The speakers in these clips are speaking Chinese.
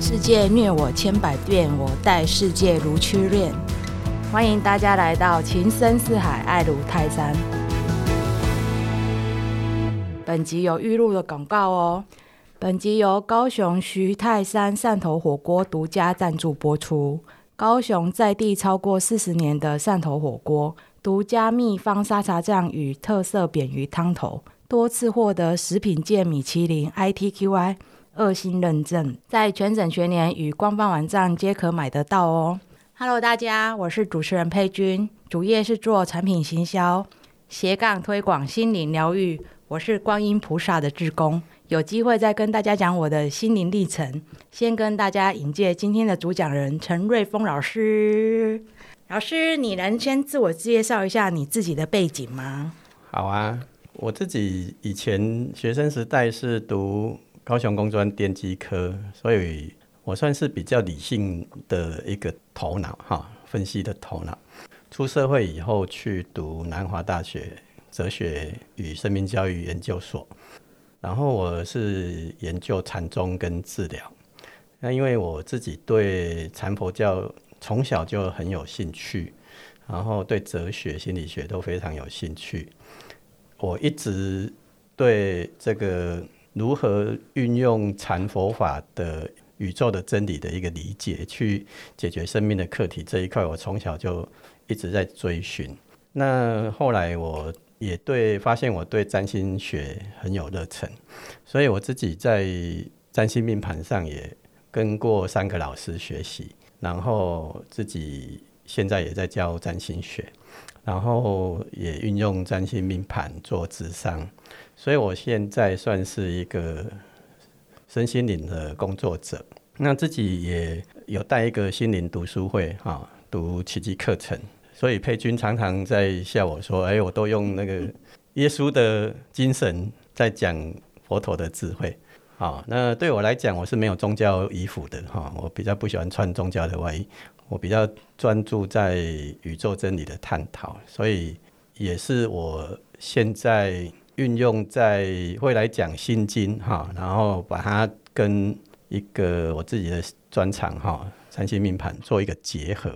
世界虐我千百遍，我待世界如初恋。欢迎大家来到情深似海，爱如泰山。本集有预录的广告哦。本集由高雄徐泰山汕头火锅独家赞助播出。高雄在地超过四十年的汕头火锅，独家秘方沙茶酱与特色扁鱼汤头，多次获得食品界米其林 ITQI 二星认证，在全省全年与官方网站皆可买得到哦。Hello，大家，我是主持人佩君，主业是做产品行销，斜杠推广心灵疗愈。我是观音菩萨的志工。有机会再跟大家讲我的心灵历程。先跟大家引介今天的主讲人陈瑞峰老师。老师，你能先自我介绍一下你自己的背景吗？好啊，我自己以前学生时代是读高雄工专电机科，所以我算是比较理性的一个头脑哈，分析的头脑。出社会以后去读南华大学哲学与生命教育研究所。然后我是研究禅宗跟治疗，那因为我自己对禅佛教从小就很有兴趣，然后对哲学、心理学都非常有兴趣。我一直对这个如何运用禅佛法的宇宙的真理的一个理解，去解决生命的课题这一块，我从小就一直在追寻。那后来我。也对，发现我对占星学很有热忱，所以我自己在占星命盘上也跟过三个老师学习，然后自己现在也在教占星学，然后也运用占星命盘做智商，所以我现在算是一个身心灵的工作者。那自己也有带一个心灵读书会，哈，读奇迹课程。所以佩君常常在笑我说：“哎，我都用那个 耶稣的精神在讲佛陀的智慧。”好，那对我来讲，我是没有宗教衣服的哈，我比较不喜欢穿宗教的外衣，我比较专注在宇宙真理的探讨，所以也是我现在运用在会来讲心经哈，然后把它跟一个我自己的专长哈，三星命盘做一个结合。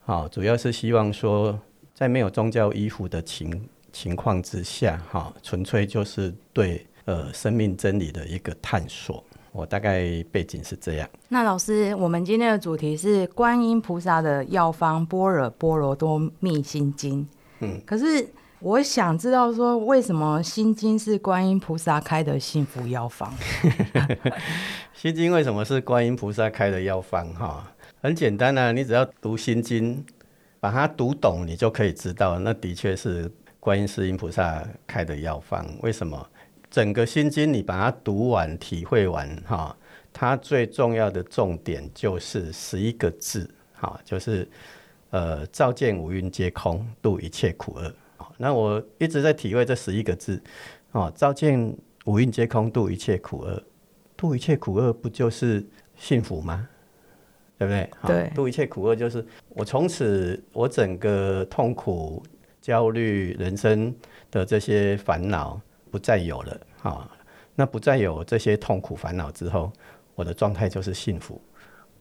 好，主要是希望说，在没有宗教依附的情情况之下，哈，纯粹就是对呃生命真理的一个探索。我大概背景是这样。那老师，我们今天的主题是观音菩萨的药方般若波罗多密心经。嗯，可是我想知道说，为什么心经是观音菩萨开的幸福药方？心经为什么是观音菩萨开的药方？哈？很简单啊，你只要读心经，把它读懂，你就可以知道，那的确是观音世音菩萨开的药方。为什么？整个心经你把它读完、体会完，哈，它最重要的重点就是十一个字，哈，就是呃，照见五蕴皆空，度一切苦厄。那我一直在体会这十一个字，哦，照见五蕴皆空，度一切苦厄，度一切苦厄，不就是幸福吗？对不对？对，度一切苦厄就是我从此我整个痛苦、焦虑、人生的这些烦恼不再有了。哈，那不再有这些痛苦烦恼之后，我的状态就是幸福。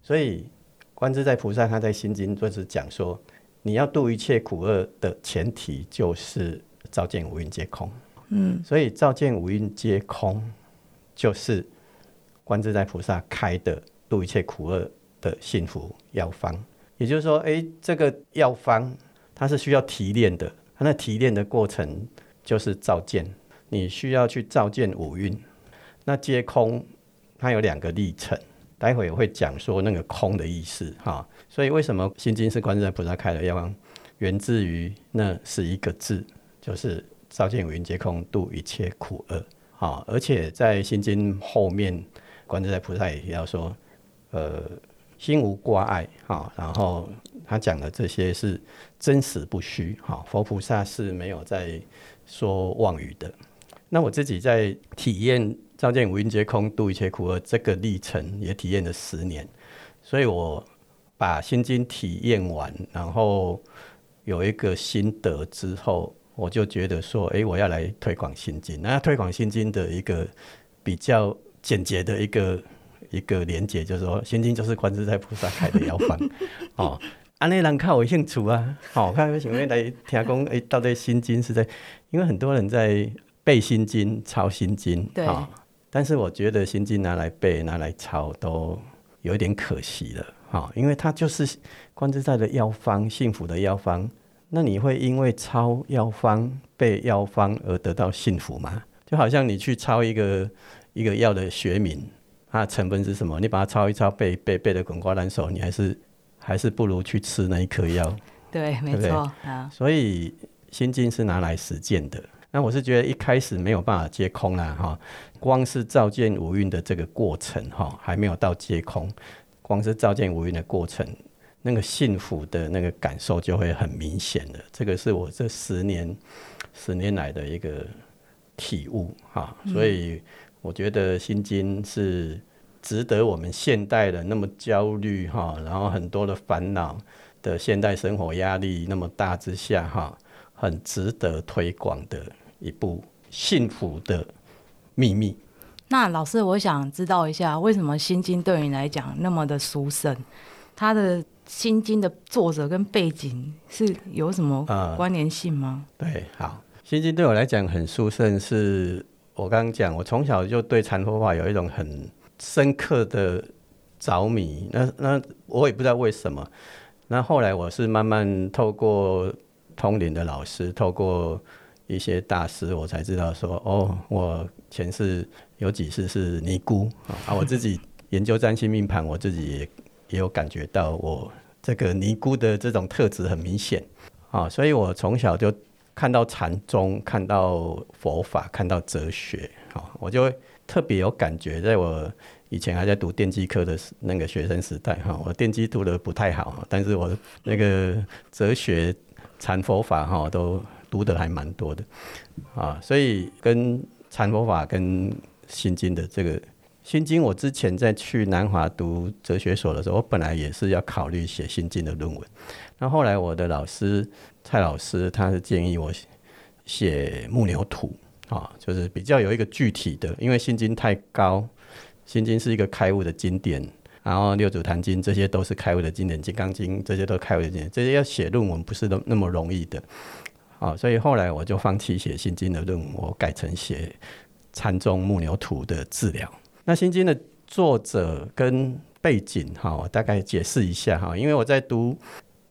所以观自在菩萨他在心经就是讲说，你要度一切苦厄的前提就是照见五蕴皆空。嗯，所以照见五蕴皆空就是观自在菩萨开的度一切苦厄。的幸福药方，也就是说，哎，这个药方它是需要提炼的，它那提炼的过程就是照见，你需要去照见五蕴，那皆空，它有两个历程，待会我会讲说那个空的意思哈。所以为什么心经是观世音菩萨开的药方，源自于那是一个字，就是照见五蕴皆空，度一切苦厄。好，而且在心经后面，观世音菩萨也要说，呃。心无挂碍，哈，然后他讲的这些是真实不虚，哈，佛菩萨是没有在说妄语的。那我自己在体验照见五蕴皆空，度一切苦厄这个历程，也体验了十年，所以我把心经体验完，然后有一个心得之后，我就觉得说，哎，我要来推广心经。那推广心经的一个比较简洁的一个一个连结，就是说，心经就是观自在菩萨开的药方 哦。安尼人靠有兴趣啊，好，看为什么来听讲？哎，到底心经是在？因为很多人在背心经、抄心经，对。但是我觉得心经拿来背、拿来抄都有一点可惜了，哈，因为它就是观自在的药方、幸福的药方。那你会因为抄药方、背药方而得到幸福吗？就好像你去抄一个一个药的学名，它的成分是什么？你把它抄一抄，背背背的滚瓜烂熟，你还是。还是不如去吃那一颗药。对，没错啊。所以心经是拿来实践的。那我是觉得一开始没有办法接空啦，哈。光是照见五蕴的这个过程，哈，还没有到接空。光是照见五蕴的过程，那个幸福的那个感受就会很明显的。这个是我这十年十年来的一个体悟，哈。所以我觉得心经是。值得我们现代人那么焦虑哈，然后很多的烦恼的现代生活压力那么大之下哈，很值得推广的一部幸福的秘密。那老师，我想知道一下，为什么《心经》对你来讲那么的殊胜？它的《心经》的作者跟背景是有什么关联性吗？对，好，《心经》对我来讲很殊胜，是我刚刚讲，我从小就对禅佛法有一种很。深刻的着迷，那那我也不知道为什么。那后来我是慢慢透过通灵的老师，透过一些大师，我才知道说，哦，我前世有几次是尼姑啊。我自己研究占星命盘，我自己也也有感觉到我这个尼姑的这种特质很明显啊。所以我从小就看到禅宗，看到佛法，看到哲学，啊，我就。特别有感觉，在我以前还在读电机科的那个学生时代，哈，我电机读的不太好，但是我那个哲学、禅佛法，哈，都读的还蛮多的，啊，所以跟禅佛法跟心经的这个心经，我之前在去南华读哲学所的时候，我本来也是要考虑写心经的论文，那后来我的老师蔡老师，他是建议我写木牛图。啊，就是比较有一个具体的，因为心经太高，心经是一个开悟的经典，然后六祖坛经这些都是开悟的经典，金刚经这些都开悟的经典，这些要写论文不是那那么容易的，啊，所以后来我就放弃写心经的论文，我改成写禅宗木牛图的治疗。那心经的作者跟背景，哈，我大概解释一下哈，因为我在读。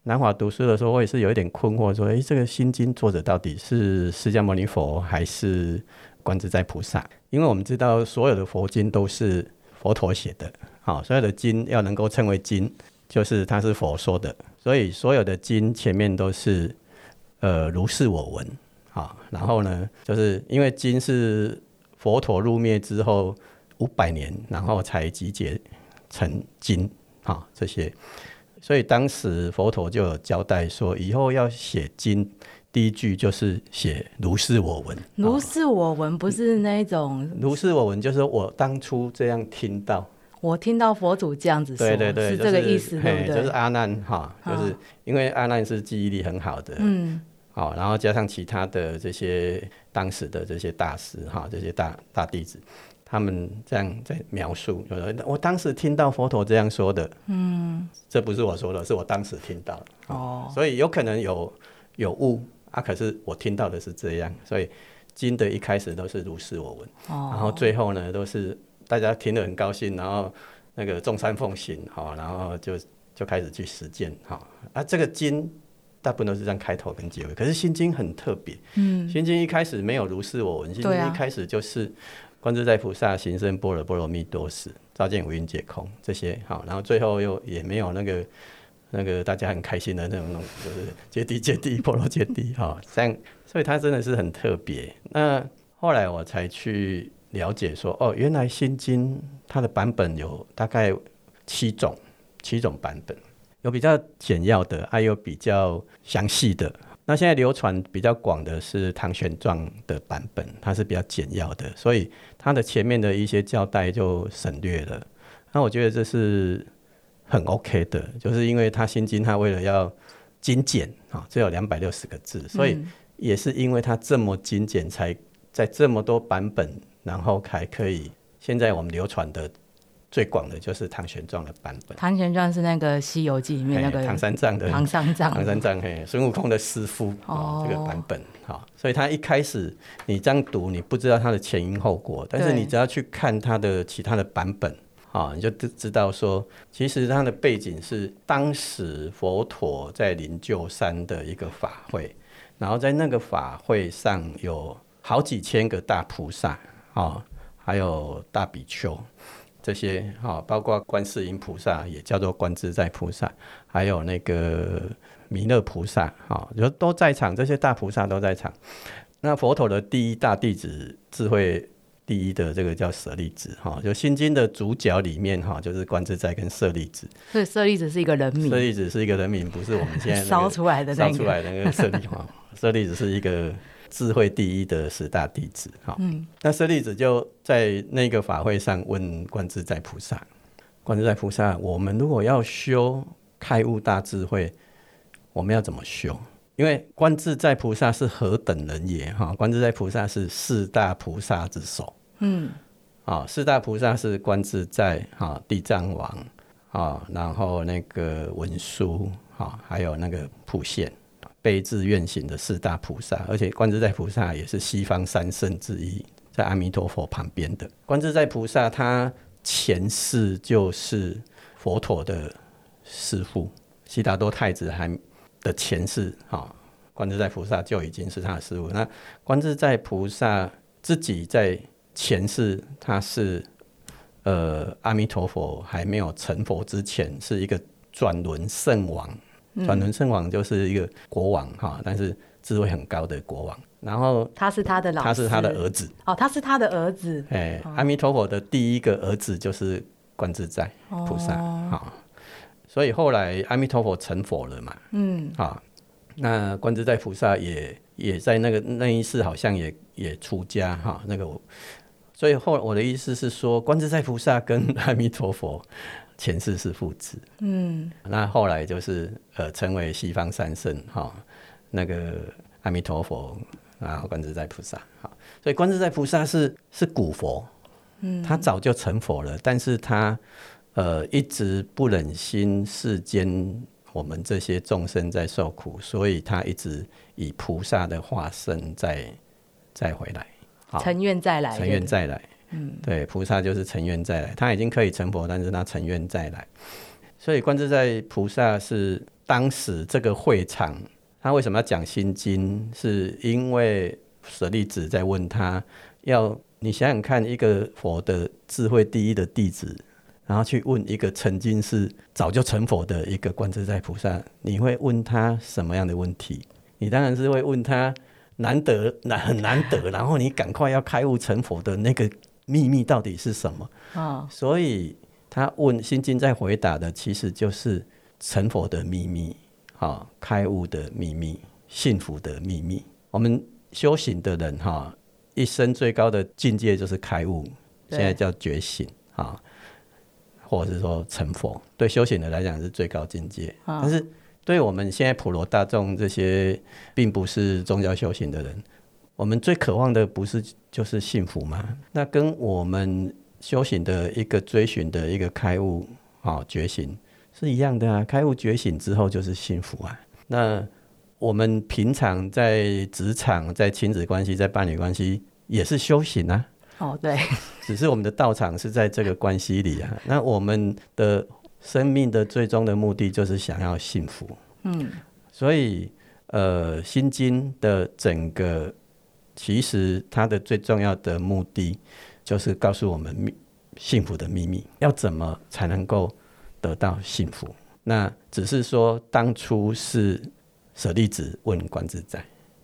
南华读书的时候，我也是有一点困惑，说：“诶，这个心经作者到底是释迦牟尼佛还是观自在菩萨？”因为我们知道，所有的佛经都是佛陀写的，好，所有的经要能够称为经，就是它是佛说的，所以所有的经前面都是呃如是我闻，好，然后呢，就是因为经是佛陀入灭之后五百年，然后才集结成经，好，这些。所以当时佛陀就有交代说，以后要写经，第一句就是写“如是我闻”。如是我闻不是那种。如是我闻就是我当初这样听到。我听到佛祖这样子说，对对对，是这个意思，对不对？就是阿难哈，就是因为阿难是记忆力很好的，嗯，好，然后加上其他的这些当时的这些大师哈，这些大大弟子。他们这样在描述，有的我当时听到佛陀这样说的，嗯，这不是我说的，是我当时听到的，哦，所以有可能有有误啊，可是我听到的是这样，所以经的一开始都是如是我闻，哦，然后最后呢都是大家听了很高兴，然后那个众山奉行，好，然后就就开始去实践，好，啊，这个经大部分都是这样开头跟结尾，可是心经很特别，嗯，心经一开始没有如是我闻，心经一开始就是。观自在菩萨行深般若波罗蜜多时，照见五蕴皆空，这些好，然后最后又也没有那个那个大家很开心的那种，就是揭谛揭谛波罗揭谛哈，这样，所以它真的是很特别。那后来我才去了解说，哦，原来心经它的版本有大概七种，七种版本，有比较简要的，还有比较详细的。那现在流传比较广的是唐玄奘的版本，它是比较简要的，所以它的前面的一些交代就省略了。那我觉得这是很 OK 的，就是因为它心经它为了要精简啊，只有两百六十个字，所以也是因为它这么精简，才在这么多版本，然后还可以现在我们流传的最广的就是唐玄奘的版本。唐玄奘是那个《西游记》里面那个唐三藏的唐三藏，唐三藏嘿，孙悟空的师傅哦哦，这个版本好，所以他一开始你这样读，你不知道他的前因后果，但是你只要去看他的其他的版本。啊，你就知知道说，其实它的背景是当时佛陀在灵鹫山的一个法会，然后在那个法会上有好几千个大菩萨啊，还有大比丘这些啊，包括观世音菩萨也叫做观自在菩萨，还有那个弥勒菩萨啊，就都在场，这些大菩萨都在场。那佛陀的第一大弟子智慧第一的这个叫舍利子哈，就心经的主角里面哈，就是观自在跟舍利子。所以舍利子是一个人名舍，利子是一个人名，不是我们现在、那个、烧出来的那烧出个。来的那个舍利哈。舍利子是一个智慧第一的十大弟子哈。嗯，那舍利子就在那个法会上问观自在菩萨：观自在菩萨，我们如果要修开悟大智慧，我们要怎么修？因为观自在菩萨是何等人也哈？观自在菩萨是四大菩萨之首。嗯，啊，四大菩萨是观自在啊、地藏王啊，然后那个文殊啊，还有那个普贤，悲智愿行的四大菩萨，而且观自在菩萨也是西方三圣之一，在阿弥陀佛旁边的观自在菩萨，他前世就是佛陀的师父，悉达多太子还的前世啊，观自在菩萨就已经是他的师父。那观自在菩萨自己在前世他是呃阿弥陀佛还没有成佛之前，是一个转轮圣王。转轮圣王就是一个国王哈，但是智慧很高的国王。然后他是他的老，他是他的儿子，哦，他是他的儿子，哎、阿弥陀佛的第一个儿子就是观自在菩萨哈、所以后来阿弥陀佛成佛了嘛，嗯，啊，那观自在菩萨也也在那个那一世好像也也出家哈，那个我，所以后我的意思是说，观自在菩萨跟阿弥陀佛前世是父子，嗯，那后来就是呃成为西方三圣哈，那个阿弥陀佛，然后观自在菩萨，好，所以观自在菩萨是是古佛，嗯，他早就成佛了，但是他呃一直不忍心世间我们这些众生在受苦，所以他一直以菩萨的化身再再回来，好，成愿再来，成愿再来。对，菩萨就是成愿再来，他已经可以成佛，但是他成愿再来。所以观自在菩萨是当时这个会场，他为什么要讲心经？是因为舍利子在问他，要你想想看，一个佛的智慧第一的弟子，然后去问一个曾经是早就成佛的一个观自在菩萨，你会问他什么样的问题？你当然是会问他难得难很难得，然后你赶快要开悟成佛的那个秘密到底是什么？啊，所以他问心经在回答的，其实就是成佛的秘密，哈、开悟的秘密，幸福的秘密。我们修行的人哈、一生最高的境界就是开悟，现在叫觉醒啊，或者是说成佛。对修行的来讲是最高境界，啊但是对我们现在普罗大众这些并不是宗教修行的人，我们最渴望的不是就是幸福吗？那跟我们修行的一个追寻的一个开悟啊、觉醒是一样的啊。开悟觉醒之后就是幸福啊。那我们平常在职场、在亲子关系、在伴侣关系也是修行啊。哦，对，只是我们的道场是在这个关系里啊。那我们的生命的最终的目的就是想要幸福。嗯，所以呃，《心经》的整个其实它的最重要的目的就是告诉我们秘幸福的秘密，要怎么才能够得到幸福。那只是说当初是舍利子问观自在，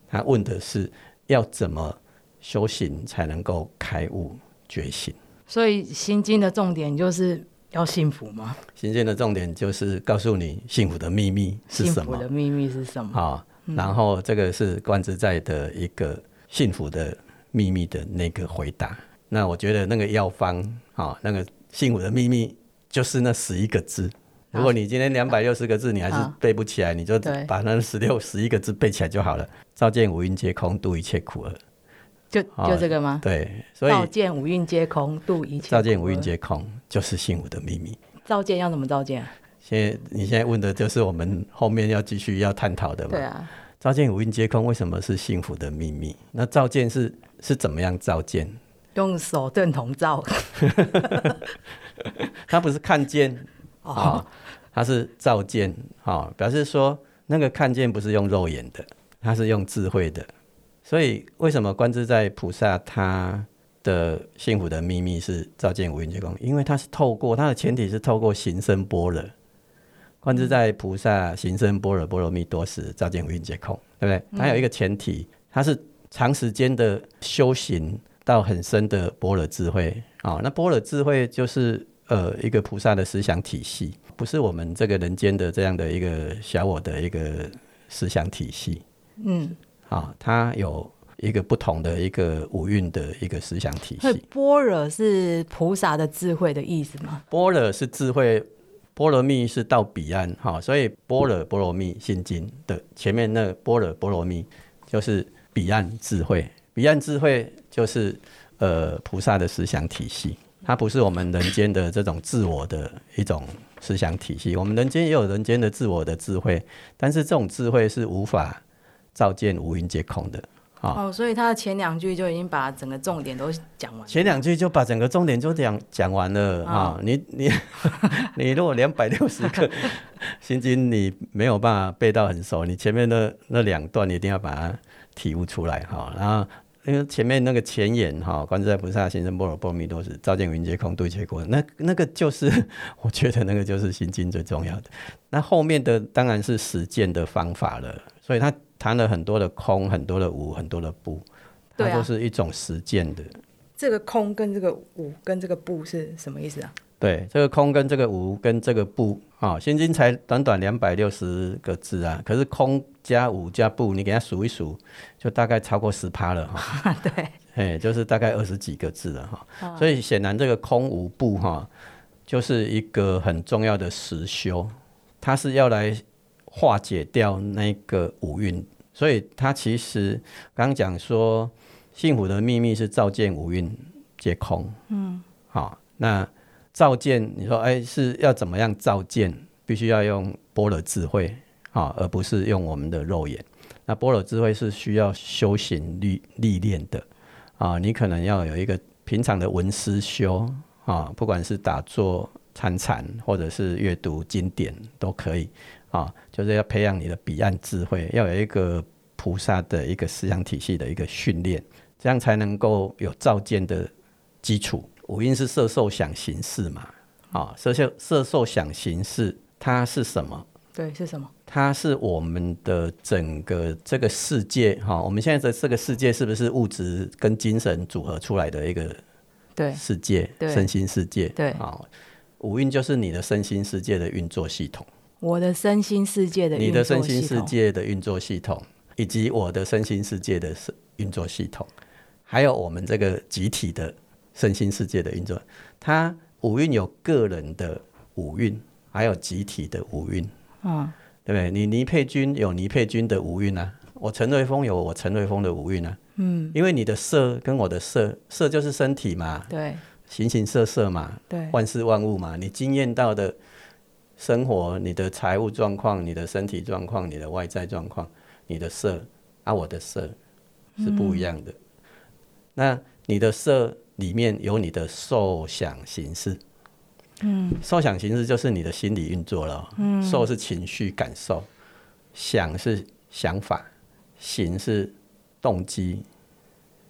他问的是要怎么修行才能够开悟觉醒。所以心经的重点就是要幸福吗？心经的重点就是告诉你幸福的秘密是什么幸福的。秘密是什么？好，然后这个是观自在的一个幸福的秘密的那个回答。那我觉得那个药方，啊，那个幸福的秘密就是那十一个字，如果你今天两百六十个字你还是啊背不起来，你就把那十六、十一个字背起来就好了。照见五蕴皆空，度一切苦厄。就就这个吗？对，所以照见五蕴皆空，度一切。照见五蕴。皆空就是幸福的秘密。照见要怎么照见？现在你现在问的就是我们后面要继续要探讨的嘛？对啊，照见五蕴皆空，为什么是幸福的秘密？那照见是是怎么样照见？用手电筒照。他不是看见啊、哦，它是照见啊、表示说那个看见不是用肉眼的，他是用智慧的。所以为什么观自在菩萨他的幸福的秘密是照见五蕴皆空？因为他是透过他的前提是透过行深般若。观自在菩萨行深般若波罗蜜多时，照见五蕴皆空，对不对？它有一个前提，它是长时间的修行到很深的般若智慧啊、那般若智慧就是呃一个菩萨的思想体系，不是我们这个人间的这样的一个小我的一个思想体系嗯，啊、它有一个不同的一个五蕴的一个思想体系。般若是菩萨的智慧的意思吗？般若是智慧，波罗蜜是到彼岸哈、所以般若波罗蜜心经的前面那个般若波罗蜜就是彼岸智慧，彼岸智慧就是呃菩萨的思想体系，它不是我们人间的这种自我的一种思想体系。我们人间也有人间的自我的智慧，但是这种智慧是无法照见五蕴皆空的。啊哦，所以他的前两句就已经把整个重点都讲完了。前两句就把整个重点就讲讲完了哦啊！你你 你如果两百六十个心经你没有办法背到很熟，你前面的那两段你一定要把它体悟出来哈。然后因为前面那个前言哈，观自在菩萨行深般若波罗蜜多时，照见五蕴皆空，度一切苦。那那个就是 我觉得那个就是心经最重要的。那后面的当然是实践的方法了，所以他谈了很多的空，很多的无，很多的不，它都是一种实践的。这个空跟这个无跟这个不是什么意思啊？对，这个空跟这个无跟这个不啊，心经才短短两百六十个字啊，可是空加无加不，你给它数一数，就大概超过十趴了哈。对，哎，就是大概二十几个字了哈。所以显然这个空无不哈，就是一个很重要的实修，它是要来化解掉那个五蕴。所以它其实刚刚讲说，幸福的秘密是照见五蕴皆空。嗯，好，那照见你说，哎，是要怎么样照见？必须要用般若智慧啊，而不是用我们的肉眼。那般若智慧是需要修行历历练的啊，你可能要有一个平常的文思修啊，不管是打坐、参禅，或者是阅读经典都可以啊，就是要培养你的彼岸智慧，要有一个菩萨的一个思想体系的一个训练，这样才能够有照见的基础。五蕴是色受想行识嘛，啊，色受色受想行识它是什么？对，是什么？它是我们的整个这个世界哈，我们现在的这个世界是不是物质跟精神组合出来的一个对世界，对身心世界？对啊，五蕴就是你的身心世界的运作系统，我的身心世界的你的身心世界的运作系统，以及我的身心世界的运作系统，还有我们这个集体的身心世界的运作，它五运有个人的五运，还有集体的五运。嗯，对不对？你倪佩君有倪佩君的五运啊，我陈瑞峰有我陈瑞峰的五运啊。嗯，因为你的色跟我的色，色就是身体嘛，对。形形色色嘛，对。万事万物嘛，你经验到的生活，你的财务状况、你的身体状况、你的外在状况、你的色啊，我的色是不一样的。那你的色里面有你的受想形式，嗯，受想形式就是你的心理运作了。嗯，受是情绪感受，想是想法，行是动机，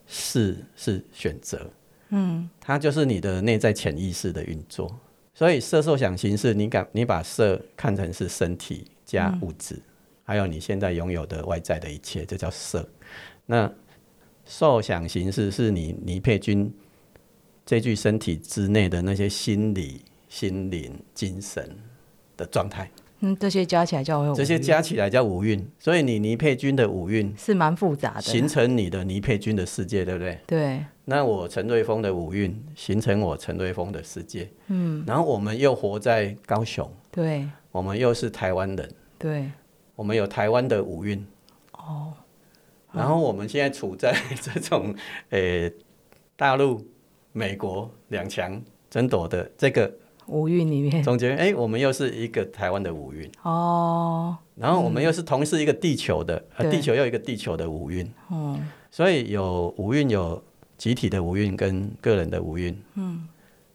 是是选择。嗯，它就是你的内在潜意识的运作。所以色受想行识，你敢你把色看成是身体加物质，还有你现在拥有的外在的一切，这叫色。那受想行识是你倪佩君这具身体之内的那些心理、心灵、精神的状态。嗯，这些加起来叫五这些加起来叫五运。所以你倪佩君的五运是蛮复杂的。形成你的倪佩君的世界，对不对？对，那我陈瑞峰的五运形成我陈瑞峰的世界，嗯，然后我们又活在高雄，对，我们又是台湾人，对，我们有台湾的五运，哦，然后我们现在处在这种 呃大陆、美国两强争夺的这个五运里面。总结，哎，我们又是一个台湾的五运，哦，然后我们又是同是一个地球的，地球又一个地球的五运，哦，所以有五运有集体的五运跟个人的五运，嗯，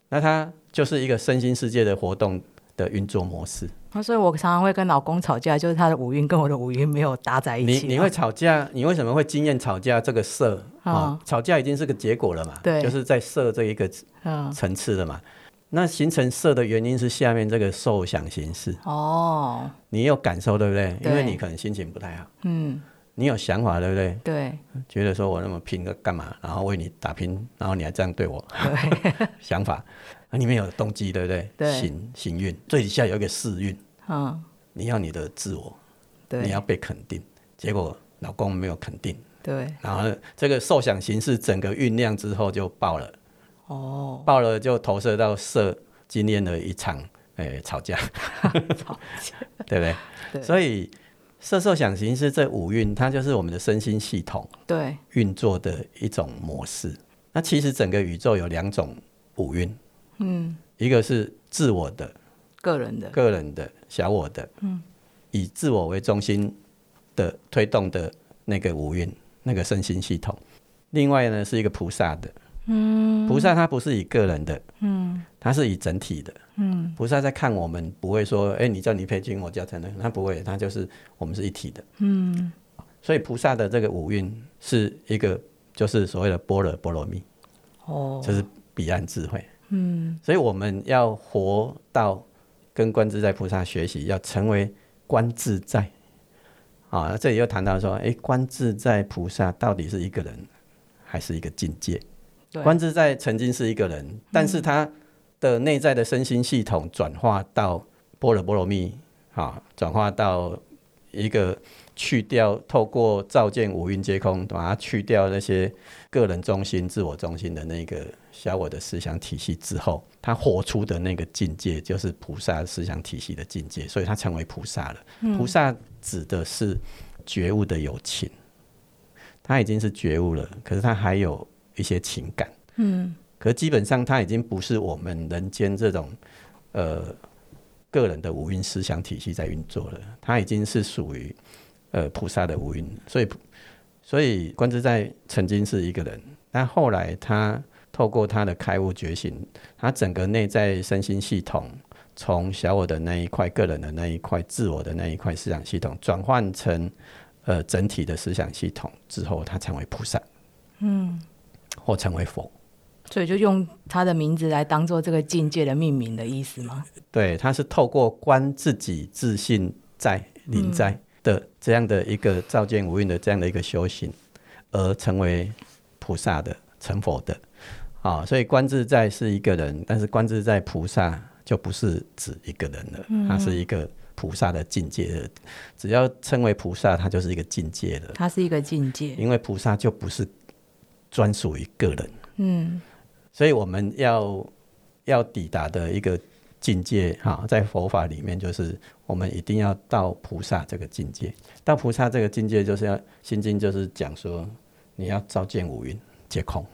那它就是一个身心世界的活动的运作模式。那所以我常常会跟老公吵架，就是他的五运跟我的五运没有搭在一起。你你会吵架，你为什么会经验吵架这个色？啊、啊吵架已经是个结果了嘛？对。就是在色这一个嗯，层次了嘛。那形成色的原因是下面这个受想形式，哦，你有感受对不对？因为你可能心情不太好，嗯，你有想法对不对？对。觉得说我那么拼个干嘛？然后为你打拼，然后你还这样对我，对，想法，那里面有动机对不对？对。行行运，最底下有一个世运，嗯，你要你的自我，你要被肯定，结果老公没有肯定。对，然后这个受想形式整个酝酿之后就爆了，哦，爆了就投射到色经验的一场诶、吵架，吵架，对不对？对。所以色受想行识这五蕴，它就是我们的身心系统对，运作的一种模式。那其实整个宇宙有两种五蕴，嗯，一个是自我的、个人的，个人的、小我的，嗯，以自我为中心的推动的那个五蕴，那个身心系统。另外呢，是一个菩萨的，嗯，菩萨他不是以个人的，嗯，他是以整体的，嗯，菩萨在看我们，不会说，哎、你叫倪佩君，我叫陈能，他不会，他就是我们是一体的，嗯，所以菩萨的这个五蕴是一个，就是所谓的般若波罗蜜，哦，就是彼岸智慧，嗯，所以我们要活到跟观自在菩萨学习，要成为观自在。啊，那这里又谈到说，哎，观自在菩萨到底是一个人还是一个境界？对。观自在曾经是一个人，但是他的内在的身心系统转化到波罗波罗蜜，啊，转化到一个去掉透过照见五蕴皆空，把它去掉那些个人中心、自我中心的那个小我的思想体系之后，他活出的那个境界就是菩萨思想体系的境界，所以他成为菩萨了。菩萨指的是觉悟的有情，他已经是觉悟了，可是他还有一些情感。嗯，可基本上他已经不是我们人间这种呃个人的五蕴思想体系在运作了，他已经是属于呃菩萨的五蕴，所以所以观自在曾经是一个人，但后来他透过他的开悟觉醒，他整个内在身心系统。从小我的那一块、个人的那一块、自我的那一块思想系统，转换成呃整体的思想系统之后，他成为菩萨，嗯，或成为佛。所以就用他的名字来当做这个境界的命名的意思吗？对，他是透过观自己自信在临在的这样的一个照见无蕴的这样的一个修行，而成为菩萨的、成佛的。啊，所以观自在是一个人，但是观自在菩萨就不是指一个人了，他是一个菩萨的境界的。只要称为菩萨，他就是一个境界的，它是一个境界。因为菩萨就不是专属于个人。嗯，所以我们要要抵达的一个境界，哈，在佛法里面就是我们一定要到菩萨这个境界。到菩萨这个境界，就是要心经就是讲说，你要照见五蕴皆空。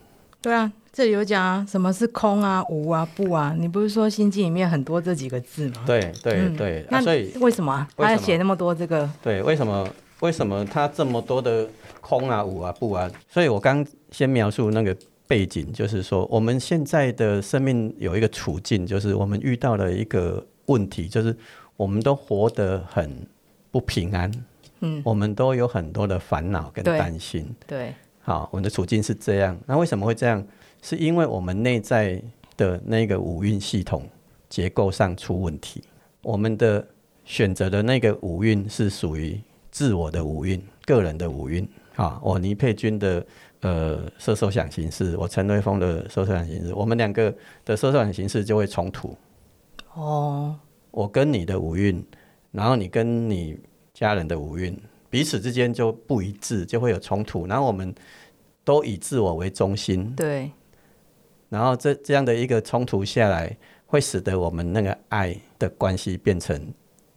对啊，这里有讲啊，什么是空啊、无啊、不啊？你不是说《心经》里面很多这几个字吗？对对对，啊那所以为什么啊？为什么他要写那么多这个？对，为什么为什么他这么多的空啊、无啊、不啊？所以我刚先描述那个背景，就是说我们现在的生命有一个处境，就是我们遇到了一个问题，就是我们都活得很不平安，嗯，我们都有很多的烦恼跟担心。对，好，我们的处境是这样。那为什么会这样？是因为我们内在的那个五蕴系统结构上出问题。我们的选择的那个五蕴是属于自我的五蕴、个人的五蕴。啊，我倪佩君的呃色受想形式，我陈瑞峰的色受想形式，我们两个的色受想形式就会冲突。哦，我跟你的五蕴，然后你跟你家人的五运彼此之间就不一致，就会有冲突。然后我们都以自我为中心，对，然后这这样的一个冲突下来，会使得我们那个爱的关系变成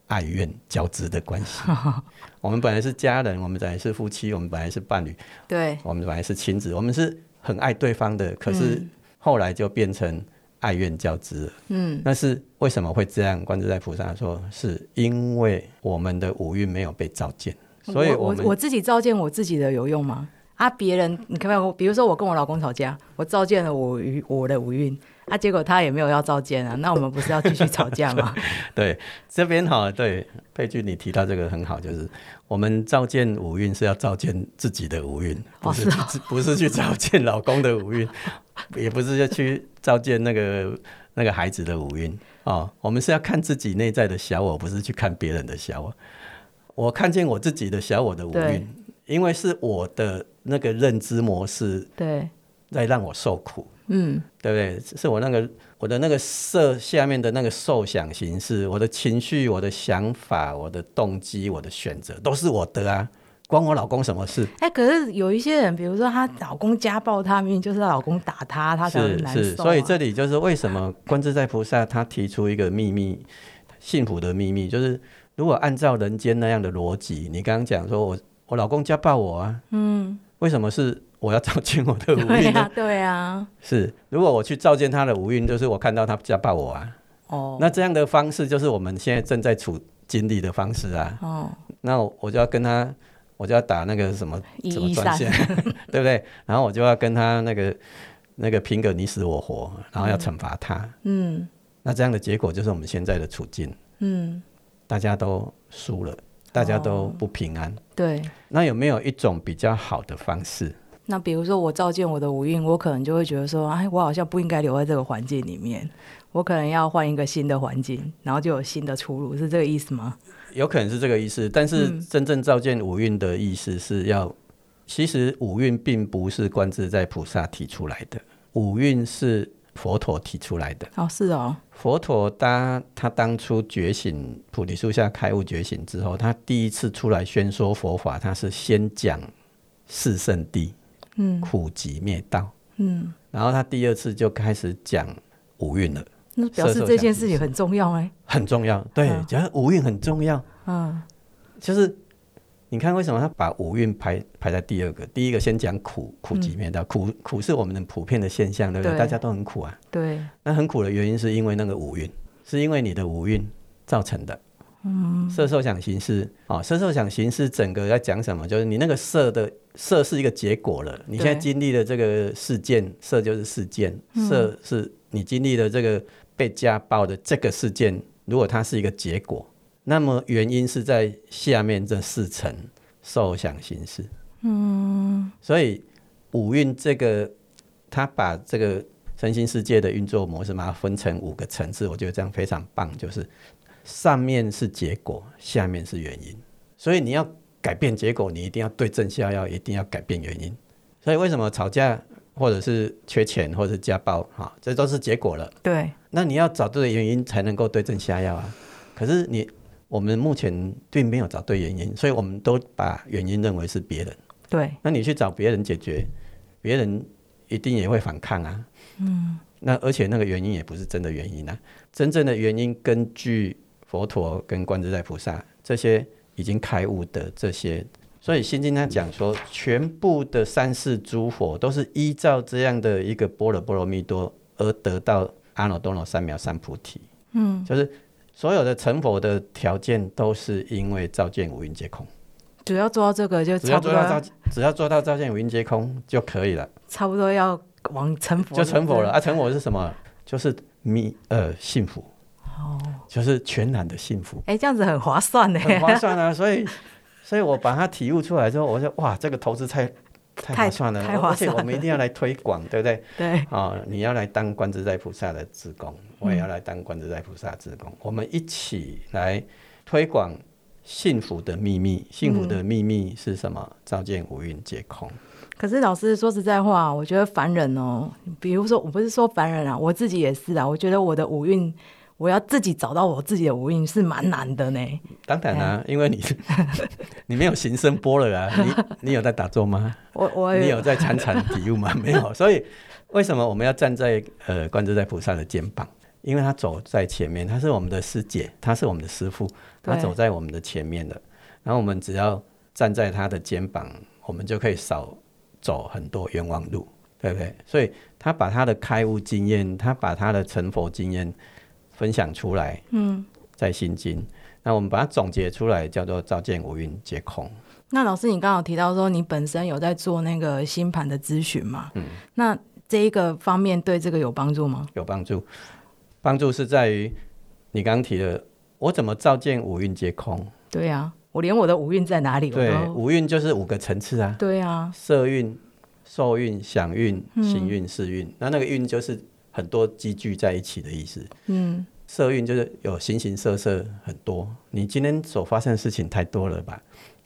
爱怨交织的关系。我们本来是家人，我们本来是夫妻，我们本来是伴侣，对，我们本来是亲子，我们是很爱对方的。可是后来就变成爱怨交织了。嗯，那是为什么会这样？观自在菩萨说，是因为我们的五蕴没有被照见，所以们我我自己照见我自己的有用吗？啊，别人你看没有？比如说我跟我老公吵架，我照见了我与我的五蕴，啊，结果他也没有要召见啊，那我们不是要继续吵架吗？对，这边哈，对佩君你提到这个很好，就是我们召见五运是要召见自己的五运，不是不是去召见老公的五运，也不是要去召见那个那个孩子的五蕴哦，我们是要看自己内在的小我，不是去看别人的小我。我看见我自己的小我的五对。蕴，因为是我的那个认知模式对，在让我受苦，嗯，对不对？是我那个我的那个色下面的那个受想形式，我的情绪、我的想法、我的动机、我的选择，都是我的啊，关我老公什么事？哎、可是有一些人，比如说她老公家暴她，明明就是她老公打她，她才难受、啊。是，所以这里就是为什么观自在菩萨他提出一个秘密，幸福的秘密，就是如果按照人间那样的逻辑，你刚刚讲说我我老公家暴我啊，嗯，为什么是我要照见我的五对蕴呢？啊，对啊，是，如果我去照见他的五运，就是我看到他家暴我啊，哦，那这样的方式就是我们现在正在处经历的方式啊。哦，那我就要跟他，我就要打那个什么一什么专线，对不对？然后我就要跟他那个那个拼个你死我活，然后要惩罚他。嗯那这样的结果就是我们现在的处境，嗯，大家都输了，大家都不平安。对。那有没有一种比较好的方式？那比如说我照见我的五蕴，我可能就会觉得说，哎，我好像不应该留在这个环境里面，我可能要换一个新的环境，然后就有新的出路，是这个意思吗？有可能是这个意思，但是嗯真正照见五蕴的意思是要，其实五蕴并不是观自在菩萨提出来的，五蕴是佛陀提出来的。哦，是哦，佛陀他他当初觉醒菩提树下开悟觉醒之后，他第一次出来宣说佛法，他是先讲四圣谛，嗯。苦集灭道，嗯，然后他第二次就开始讲五蕴了，那表示这件事情很重要哎，很重要。对嗯，讲五蕴很重要，嗯，就是你看为什么他把五蕴排排在第二个？第一个先讲苦，苦集灭道，苦苦是我们的普遍的现象，对不对？对。大家都很苦啊。对，那很苦的原因是因为那个五蕴，是因为你的五蕴造成的。嗯，色受想行识啊，色受想行识整个在讲什么？就是你那个色的色是一个结果了，你现在经历的这个事件，色就是事件，色是你经历的这个被家暴的这个事件，如果它是一个结果，那么原因是在下面这四层受想行识。嗯，所以五蕴这个，它把这个身心世界的运作模式，把它分成五个层次，我觉得这样非常棒。就是上面是结果，下面是原因。所以你要改变结果，你一定要对症下药，一定要改变原因。所以为什么吵架，或者是缺钱，或者是家暴，哈，这都是结果了。对，那你要找对原因，才能够对症下药啊。可是你我们目前并没有找对原因，所以我们都把原因认为是别人。对，那你去找别人解决，别人一定也会反抗啊。嗯，那而且那个原因也不是真的原因啊，真正的原因根据佛陀跟观自在菩萨这些已经开悟的这些，所以《心经》他讲说，全部的三世诸佛都是依照这样的一个般若波罗蜜多而得到阿耨多罗三藐三菩提。嗯，就是所有的成佛的条件都是因为照见五蕴皆空。只要做到这个，就只要差不多要做到照，只要做到照见五蕴皆空就可以了，差不多要往成佛，就成佛了啊！成佛是什么？就是弥呃幸福，哦，就是全然的幸福，哎，这样子很划算呢，很划算啊！所以，所以我把它体悟出来之后，我说哇，这个投资太太太划算了，太划而且我们一定要来推广，对不对？对，啊、你要来当观自在菩萨的职工，我也要来当观自在菩萨的职工，我们一起来推广幸福的秘密。幸福的秘密是什么？照见五蕴皆空。可是老师说实在话，我觉得凡人哦，比如说我不是说凡人啊，我自己也是啊。我觉得我的五蕴，我要自己找到我自己的无印是蛮难的呢。当然啦、因为你 你没有行声波了啊，你你有在打坐吗？我我你有在参禅体悟吗？没有，所以为什么我们要站在呃观自在菩萨的肩膀？因为他走在前面，他是我们的师姐，他是我们的师傅，他走在我们的前面的。然后我们只要站在他的肩膀，我们就可以少走很多冤枉路，对不对？所以他把他的开悟经验，他把他的成佛经验分享出来，嗯，在心经。那我们把它总结出来，叫做照见五蕴皆空。那老师，你刚好提到说你本身有在做那个星盘的咨询嘛？嗯，那这一个方面对这个有帮助吗？有帮助。帮助是在于你刚刚提的，我怎么照见五蕴皆空？对啊，我连我的五蕴在哪里对，五蕴就是五个层次啊，对啊，色蕴、受蕴、想蕴、行蕴、识蕴。那那个蕴就是很多积聚在一起的意思。嗯，色运就是有形形色色很多，你今天所发生的事情太多了吧？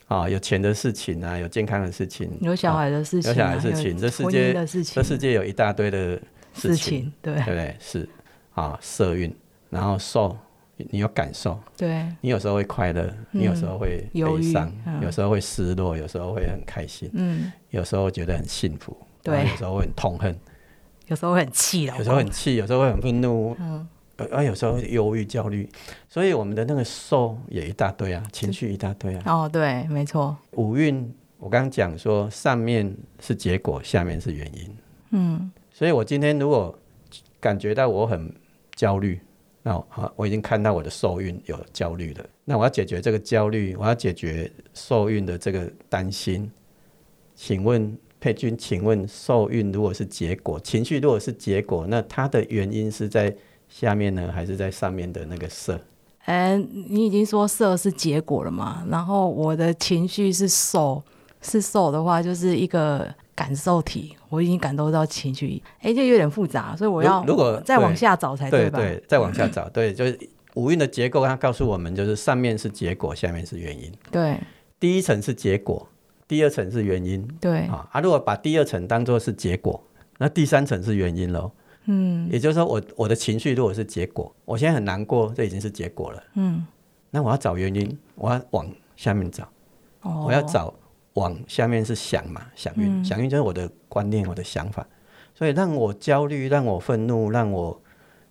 啊，有钱的事情啊，有健康的事情，有小孩的事情、啊，有小孩的事情这世界的事情，这世界有一大堆的事事情，对。对不对？是。啊，色运，然后受，你有感受，对。你有时候会快乐，你有时候会悲伤，嗯。有时候会失落，有时候会很开心，嗯，有时候觉得很幸福，对。有时候会很痛恨，有时候会很气了，有时候很气，有时候会很愤怒，嗯，啊，有时候会忧郁、焦虑，所以我们的那个受也一大堆啊，情绪一大堆啊。哦，对，没错，五运，我刚刚讲说，上面是结果，下面是原因。嗯，所以我今天如果感觉到我很焦虑，那好，我已经看到我的受孕有焦虑了。那我要解决这个焦虑，我要解决受孕的这个担心。请问佩君，请问受孕如果是结果，情绪如果是结果，那它的原因是在下面呢，还是在上面的那个色？哎，你已经说色是结果了嘛？然后我的情绪是受，是受的话就是一个感受体，我已经感受到情绪，哎，就有点复杂，所以我要如如果再往下找才对吧？对对，再往下找，对，就是五蕴的结构，它告诉我们，就是上面是结果，下面是原因。对第一层是结果，第二层是原因。对啊，啊，如果把第二层当做是结果，那第三层是原因喽。嗯，也就是说我，我的情绪如果是结果，我现在很难过，这已经是结果了。嗯，那我要找原因，我要往下面找，哦，我要找往下面是想嘛，想运，想运就是我的观念，我的想法。所以让我焦虑、让我愤怒、让我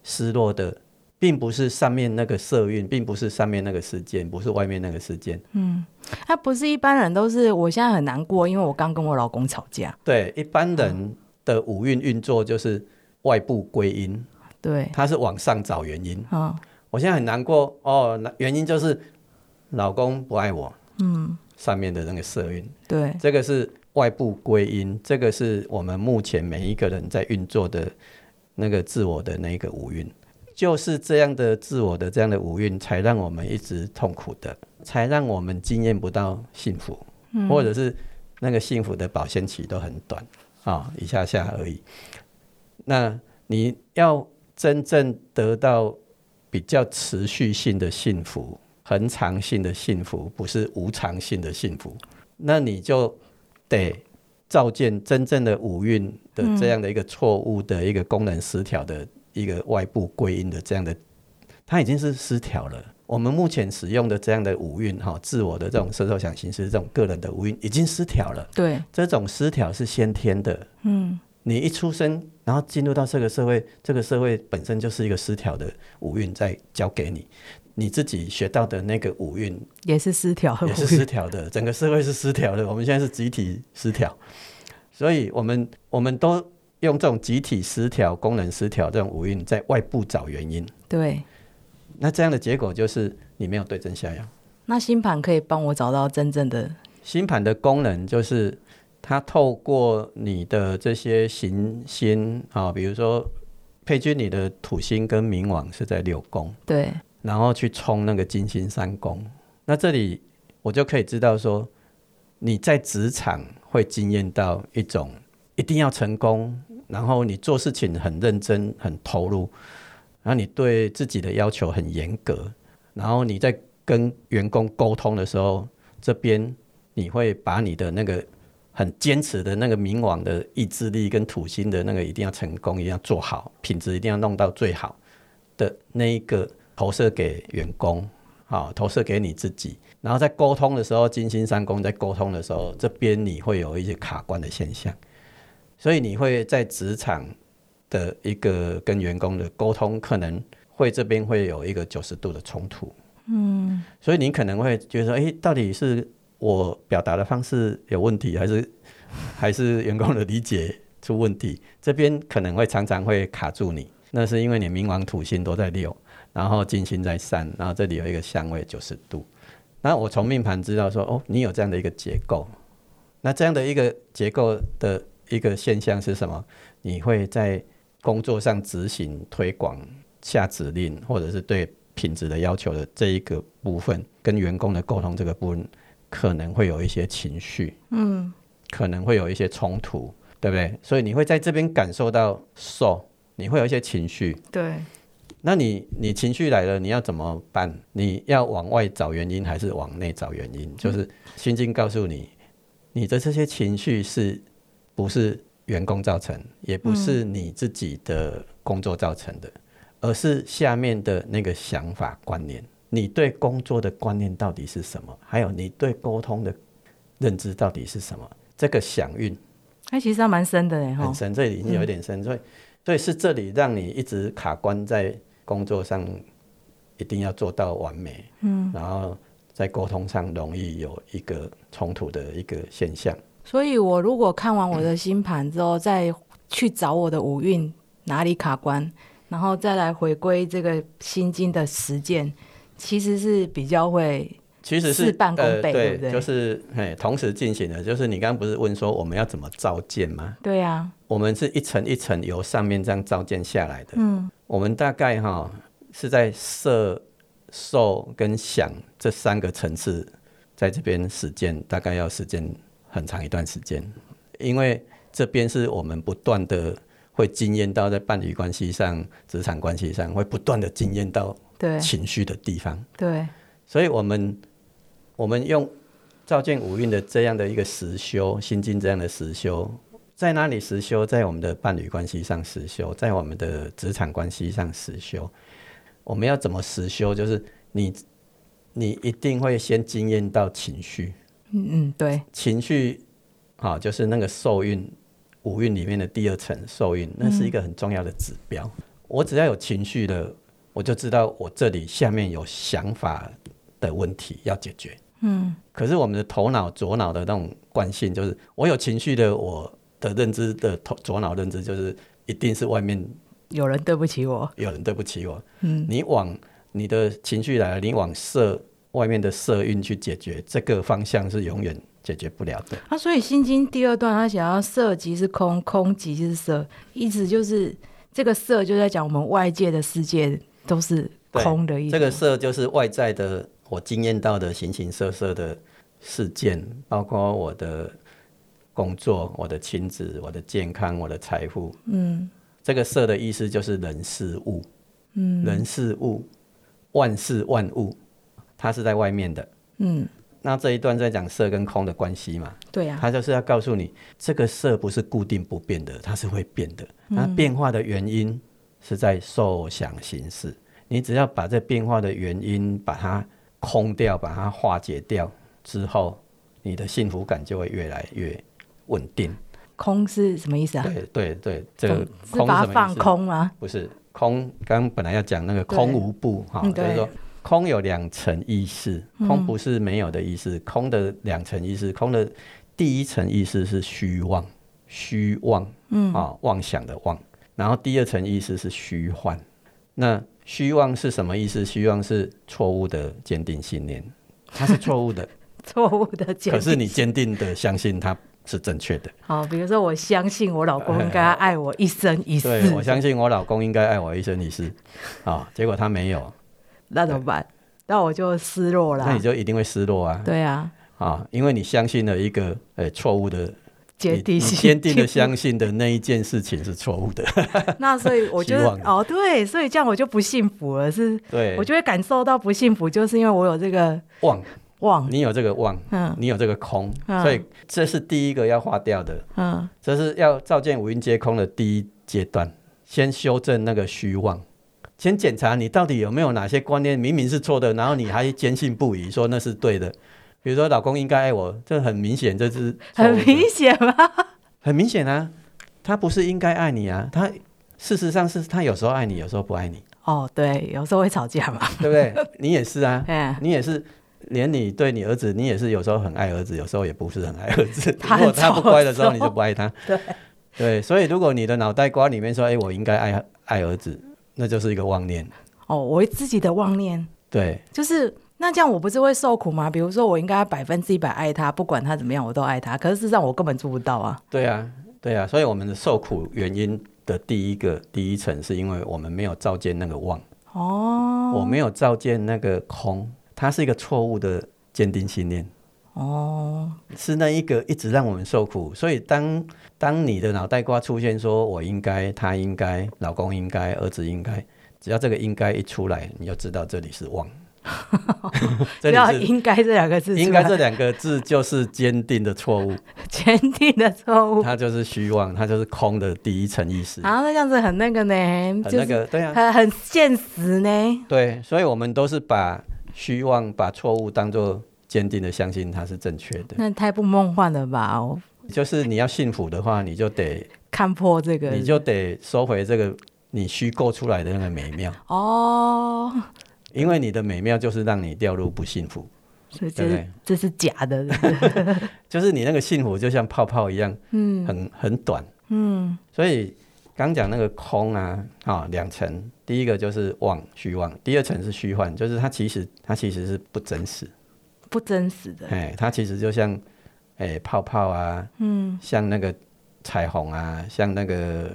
失落的，并不是上面那个色运，并不是上面那个事件，不是外面那个事件。嗯他不是一般人都是，我现在很难过，因为我刚跟我老公吵架。对，一般人的五运运作就是外部归因，对，他是往上找原因。嗯，我现在很难过哦，原因就是老公不爱我。嗯，上面的那个色运，对，这个是外部归因，这个是我们目前每一个人在运作的那个自我的那个五运，就是这样的自我的这样的五蕴，才让我们一直痛苦的，才让我们经验不到幸福，或者是那个幸福的保鲜期都很短啊、一下下而已。那你要真正得到比较持续性的幸福、恒常性的幸福，不是无常性的幸福，那你就得照见真正的五蕴的这样的一个错误的一个功能失调的一个外部归因的这样的，它已经是失调了。我们目前使用的这样的五蕴哈，自我的这种色受想行识这种个人的五蕴已经失调了。对，这种失调是先天的，嗯，你一出生，然后进入到这个社会，这个社会本身就是一个失调的五蕴在教给你，你自己学到的那个五蕴也是失调，也是失调的，整个社会是失调的。我们现在是集体失调，所以我们我们都用这种集体失调、功能失调这种五蕴在外部找原因，对。那这样的结果就是你没有对症下药。那星盘可以帮我找到真正的星盘的功能就是它透过你的这些行星啊，比如说佩君你的土星跟冥王是在六宫，对，然后去冲那个金星三宫，那这里我就可以知道说你在职场会经验到一种一定要成功，然后你做事情很认真、很投入，然后你对自己的要求很严格，然后你在跟员工沟通的时候，这边你会把你的那个很坚持的那个冥王的意志力跟土星的那个一定要成功，一定要做好，品质一定要弄到最好的那一个投射给员工，好，投射给你自己，然后在沟通的时候，金星三宫在沟通的时候，这边你会有一些卡关的现象，所以你会在职场的一个跟员工的沟通，可能会这边会有一个九十度的冲突，嗯，所以你可能会觉得说，诶，到底是我表达的方式有问题，还是还是员工的理解出问题？这边可能会常常会卡住你，那是因为你冥王土星都在六，然后金星在三，然后这里有一个相位九十度。那我从命盘知道说，哦，你有这样的一个结构，那这样的一个结构的一个现象是什么？你会在工作上执行、推广、下指令，或者是对品质的要求的这一个部分，跟员工的沟通这个部分，可能会有一些情绪，嗯，可能会有一些冲突，对不对？所以你会在这边感受到受，你会有一些情绪，对。那你你情绪来了，你要怎么办？你要往外找原因，还是往内找原因？就是心经告诉你，你的这些情绪是不是员工造成，也不是你自己的工作造成的，而是下面的那个想法观念。你对工作的观念到底是什么？还有你对沟通的认知到底是什么？这个响应，它其实还蛮深的嘞，很深，这里已经有一点深，所以所以是这里让你一直卡关在。工作上一定要做到完美，嗯，然后在沟通上容易有一个冲突的一个现象。所以，我如果看完我的星盘之后，再去找我的五运哪里卡关，然后再来回归这个心经的实践，其实是比较会，其实是事半功倍，对不对？就是嘿，同时进行的。就是你刚刚不是问说我们要怎么造建吗？对呀，我们是一层一层由上面这样造建下来的，嗯。我们大概哈是在色、受跟想这三个层次，在这边实践，大概要实践很长一段时间，因为这边是我们不断的会经验到在伴侣关系上、职场关系上，会不断的经验到情绪的地方。对，所以我们我们用照见五蕴的这样的一个实修心经这样的实修。在哪里实修？在我们的伴侣关系上实修，在我们的职场关系上实修。我们要怎么实修？就是你，你一定会先经验到情绪。嗯嗯，对，情绪，好，就是那个受孕五运里面的第二层受孕，那是一个很重要的指标。我只要有情绪的，我就知道我这里下面有想法的问题要解决。嗯，可是我们的头脑左脑的那种惯性，就是我有情绪的我。的认知的头左脑认知就是一定是外面有人对不起我，有人对不起我。嗯，你往你的情绪来了，你往色外面的色运去解决，这个方向是永远解决不了的。啊，所以《心经》第二段，他想要色即是空，空即是色，意思就是这个色就在讲我们外界的世界都是空的意思。这个色就是外在的，我经验到的形形色色的事件，包括我的。工作，我的亲子，我的健康，我的财富，嗯，这个色的意思就是人事物，嗯，人事物，万事万物，它是在外面的，嗯，那这一段在讲色跟空的关系嘛，对呀，它就是要告诉你，这个色不是固定不变的，它是会变的，那变化的原因是在受想行识，你只要把这变化的原因把它空掉，把它化解掉之后，你的幸福感就会越来越。稳定，空是什么意思啊？对对对，这个空是放空吗？不是空，刚本来要讲那个空无不哈，就是说空有两层意思，空不是没有的意思，空的两层意思，空的第一层意思是虚妄，虚妄，嗯啊，妄想的妄，然后第二层意思是虚幻。那虚妄是什么意思？虚妄是错误的坚定信念，它是错误的，错误的坚，可是你坚定的相信它。是正确的。好，比如说，我相信我老公应该爱我一生一世。对，我相信我老公应该爱我一生一世。啊，结果他没有，那怎么办？那我就失落了。那你就一定会失落啊。对啊。啊，因为你相信了一个呃错误的坚定、坚定的相信的那一件事情是错误的。那所以我 就哦，对，所以这样我就不幸福了。是，对，我就会感受到不幸福，就是因为我有这个妄。妄，你有这个妄，嗯，你有这个空，所以这是第一个要化掉的，嗯，这是要照见五蕴皆空的第一阶段，先修正那个虚妄，先检查你到底有没有哪些观念明明是错的，然后你还坚信不疑说那是对的。比如说，老公应该爱我，这很明显，这是很明显吗？很明显啊，他不是应该爱你啊，他事实上是他有时候爱你，有时候不爱你。哦，对，有时候会吵架嘛，对不对？你也是啊，嗯，你也是，连你对你儿子，你也是有时候很爱儿子，有时候也不是很爱儿子。如果他不乖的时候，你就不爱他。对，对，所以如果你的脑袋瓜里面说，哎，我应该爱爱儿子，那就是一个妄念。哦，我自己的妄念对，就是。那这样我不是会受苦吗？比如说，我应该百分之一百爱他，不管他怎么样，我都爱他。可是事实上，我根本做不到啊。对啊，对啊，所以我们的受苦原因的第一个第一层，是因为我们没有照见那个妄，哦，我没有照见那个空，它是一个错误的坚定信念。哦，是那一个一直让我们受苦，所以当当你的脑袋瓜出现说“我应该”、“他应该”、“老公应该”、“儿子应该”，只要这个“应该”一出来，你就知道这里是妄，这 只要“应该”这两个字，应该这两个字就是坚定的错误，坚定的错误。它就是虚妄，它就是空的第一层意思，啊，那这样子很那个呢，很就是那个对啊，很很现实呢。对，所以我们都是把虚妄、把错误当做坚定的相信它是正确的。那太不梦幻了吧？哦。就是你要幸福的话，你就得看破这个，你就得收回这个你虚构出来的那个美妙，哦，因为你的美妙就是让你掉入不幸福，所以这是对不对？这是假的，就是你那个幸福就像泡泡一样，嗯。很很短。嗯。所以刚讲那个空啊，啊两层，第一个就是妄虚妄，第二层是虚幻，就是它其实它其实是不真实，不真实的，哎，它其实就像哎泡泡啊，嗯像那个彩虹啊，像那个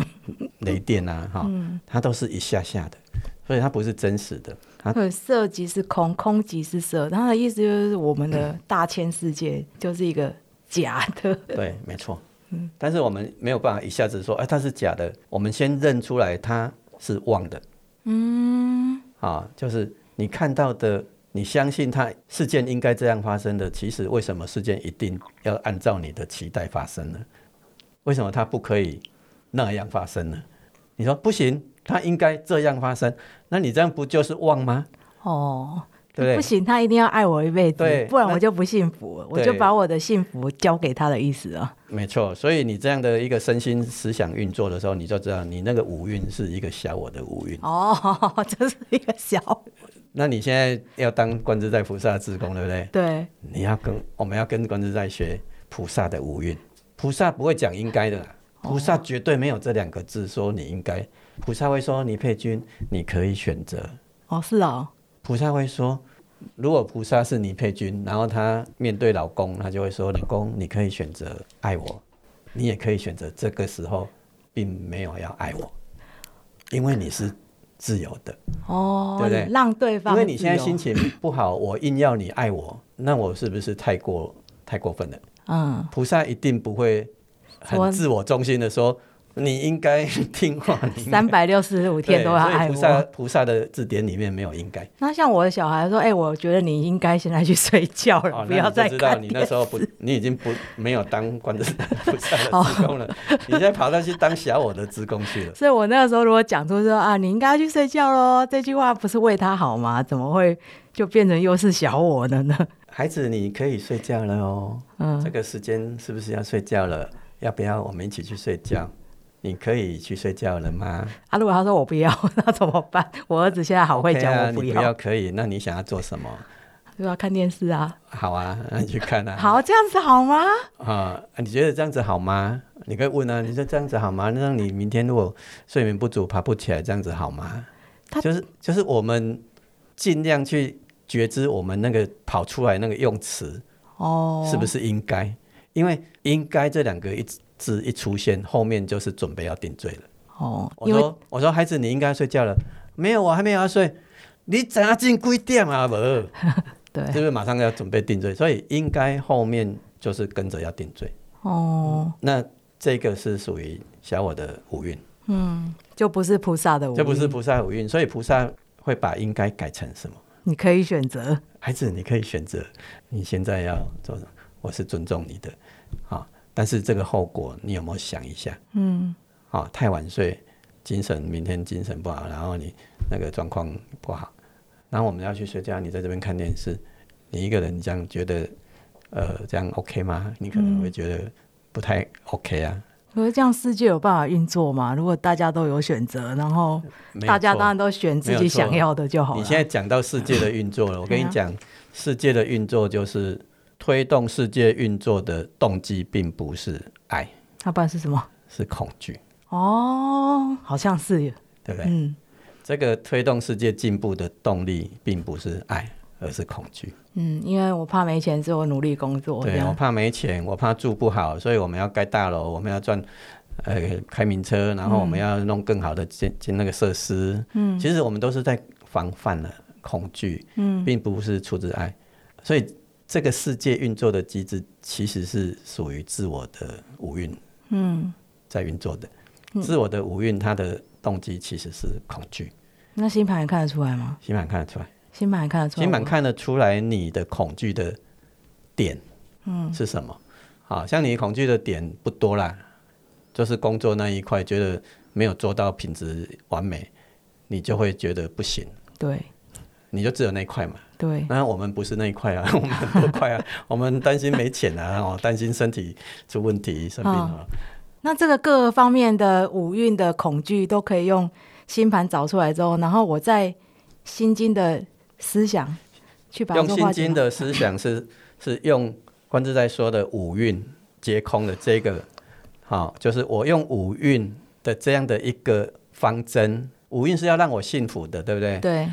雷电啊，哈、嗯，它都是一下下的，所以它不是真实的。它对，色即是空，空即是色。它的意思就是我们的 大千世界就是一个假的，对，没错。嗯，但是我们没有办法一下子说，哎，它是假的。我们先认出来它是妄的。嗯，啊，就是你看到的，你相信他事件应该这样发生的，其实为什么事件一定要按照你的期待发生呢？为什么他不可以那样发生呢？你说不行，他应该这样发生，那你这样不就是妄吗？哦。对不对？不行，他一定要爱我一辈子对，不然我就不幸福，我就把我的幸福交给他的意思啊。没错，所以你这样的一个身心思想运作的时候，你就知道你那个五运是一个小我的五运。哦，这是一个小那你现在要当观自在菩萨的志工，对不对？对。你要跟我们要跟观自在学菩萨的五蕴，菩萨不会讲应该的啦，菩萨绝对没有这两个字说你应该，菩萨会说你配君，你可以选择，哦，是哦，菩萨会说。如果菩萨是你配君，然后他面对老公，他就会说：“老公，你可以选择爱我，你也可以选择这个时候并没有要爱我，因为你是自由的。哦，对不对让对方因为你现在心情不好，我硬要你爱我，那我是不是太过太过分了？嗯，菩萨一定不会很自我中心的说，你应该 听话，你三百六十五天都要爱我。菩萨的字典里面没有应该。那像我的小孩说：“哎、我觉得你应该现在去睡觉了，哦，不要再知道你那时候不，你已经不没有当观世菩萨 哦的职工了，你现在跑到去当小我的职工去了。所以我那个时候如果讲出说啊，你应该去睡觉喽，这句话不是为他好吗？怎么会就变成又是小我的呢？孩子，你可以睡觉了哦。嗯这个时间是不是要睡觉了？要不要我们一起去睡觉？你可以去睡觉了吗？啊，如果他说我不要，那怎么办？我儿子现在好会讲啊，我不要可以，那你想要做什么？就要看电视啊。好啊，那你去看啊。好，这样子好吗？啊，你觉得这样子好吗？你可以问啊，你说这样子好吗？那让你明天如果睡眠不足爬不起来，这样子好吗他？就是就是我们尽量去觉知我们那个跑出来那个用词哦，是不是应该？因为应该这两个一字一出现，后面就是准备要定罪了。哦，我说我说孩子，你应该睡觉了。没有，我还没有要睡。你怎样进规定啊？不，对是不是马上要准备定罪？所以应该后面就是跟着要定罪。哦，那这个是属于小我的五蕴，嗯，就不是菩萨的无意这不是菩萨五蕴，所以菩萨会把应该改成什么？你可以选择。孩子，你可以选择你现在要做什么，我是尊重你的，啊，但是这个后果你有没有想一下？嗯，啊，太晚睡，精神明天精神不好，然后你那个状况不好，然后我们要去睡觉，你在这边看电视，你一个人这样觉得，呃，这样 OK 吗？你可能会觉得不太 OK 啊。可是这样世界有办法运作吗？如果大家都有选择，然后大家当然都选自己想要的就好了。你现在讲到世界的运作了，我跟你讲，世界的运作就是推动世界运作的动机，并不是爱，那不然是什么？是恐惧，哦，好像是耶，对不对？嗯这个推动世界进步的动力，并不是爱，而是恐惧。嗯，因为我怕没钱，所以我努力工作。对，我怕没钱，我怕住不好，所以我们要盖大楼，我们要赚呃开名车，然后我们要弄更好的建建那个设施。嗯，其实我们都是在防范了恐惧，嗯，并不是出自爱，所以这个世界运作的机制其实是属于自我的五蕴，嗯，在运作的。自我的五蕴，它的动机其实是恐惧。那星盘看得出来吗？星盘看得出来，星盘看得出来吗。新版看得出来你的恐惧的点，嗯，是什么？好像你恐惧的点不多啦，就是工作那一块，觉得没有做到品质完美，你就会觉得不行，对你就只有那一块嘛。对，那我们不是那一块啊，我们很多块啊，我们担心没钱啊，哦，担心身体出问题生病啊，那这个各个方面的五蕴的恐惧都可以用星盘找出来之后，然后我在心经的思想去把它用心经的思想是 是用观自在说的五蕴皆空的这个，好、就是我用五蕴的这样的一个方针，五蕴是要让我幸福的，对不对？对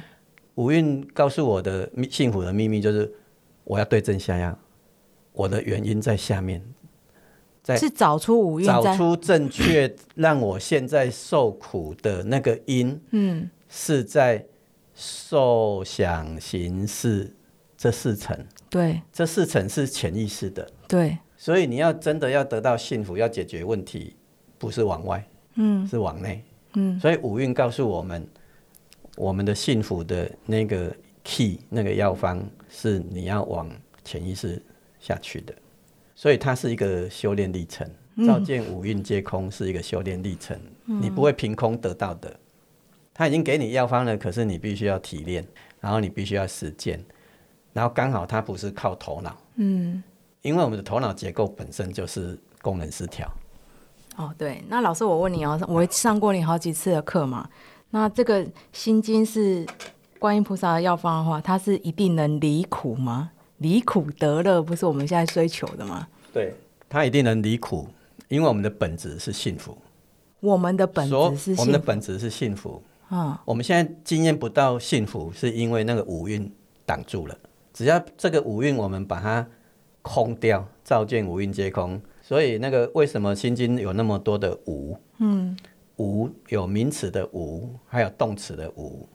五蕴告诉我的秘幸福的秘密就是我要对症下药，我的原因在下面，在是找出五蕴找出正确让我现在受苦的那个因，嗯是在受想行识这四层。对。这四层是潜意识的，对。所以你要真的要得到幸福，要解决问题，不是往外，嗯。是往内。嗯。所以五蕴告诉我们，我们的幸福的那个 key 那个药方是你要往潜意识下去的，所以它是一个修炼历程。照见五蕴皆空是一个修炼历程，你不会凭空得到的。他已经给你药方了，可是你必须要提炼，然后你必须要实践，然后刚好它不是靠头脑，嗯因为我们的头脑结构本身就是功能失调。哦对。那老师，我问你哦，我上过你好几次的课嘛？那这个心经是观音菩萨的药方的话，它是一定能离苦吗？离苦得乐不是我们现在追求的吗？对，它一定能离苦，因为我们的本质是幸福。我们的本质是我们的本质是幸福。啊，我们现在经验不到幸福，是因为那个五蕴挡住了。只要这个五蕴我们把它空掉，照见五蕴皆空。所以那个为什么心经有那么多的无？嗯，无有名词的无，还有动词的无。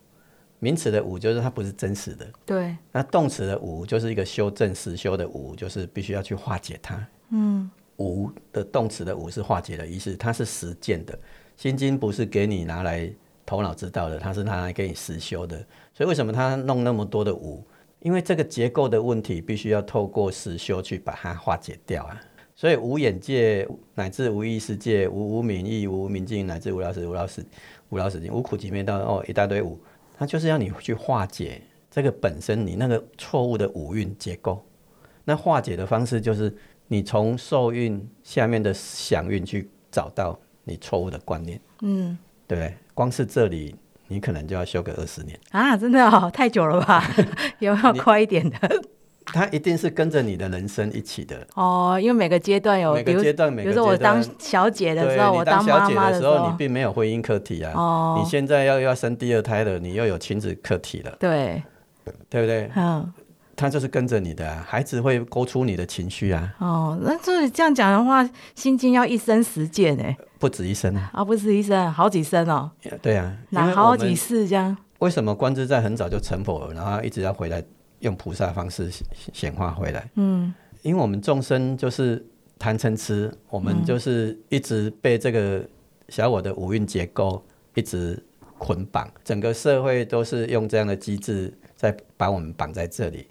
名词的无就是它不是真实的，对那动词的无就是一个修正实修的无，就是必须要去化解它。嗯，无的动词的无是化解的意思，它是实践的。心经不是给你拿来头脑知道的，它是拿来给你实修的。所以为什么他弄那么多的无？因为这个结构的问题，必须要透过实修去把它化解掉啊。所以无眼界乃至无意识界，无无明意，无明境，乃至无老死、无老死、无老死境，无苦集灭道哦，一大堆无，它就是要你去化解这个本身你那个错误的五蕴结构。那化解的方式就是你从受孕下面的想运去找到你错误的观念，嗯对不对？光是这里，你可能就要修个二十年。啊，真的哦，太久了吧？有没有快一点的？它一定是跟着你的人生一起的。哦，因为每个阶段有，每个阶段，每个比如说我当小姐的时候，我当妈小姐的时妈候候，你，并没有婚姻课题啊。哦你现在要要生第二胎了，你又有亲子课题了，对，对不对？嗯，他就是跟着你的、啊，孩子会勾出你的情绪啊，哦，那所以这样讲的话，心经要一生实践哎，不止一生啊。而不止一生，好几生哦，对啊，因哪好几为我们世这样。为什么观自在很早就成佛了，然后一直要回来用菩萨方式显显化回来？嗯，因为我们众生就是贪嗔痴，我们就是一直被这个小我的五蕴结构一直捆绑，整个社会都是用这样的机制在把我们绑在这里。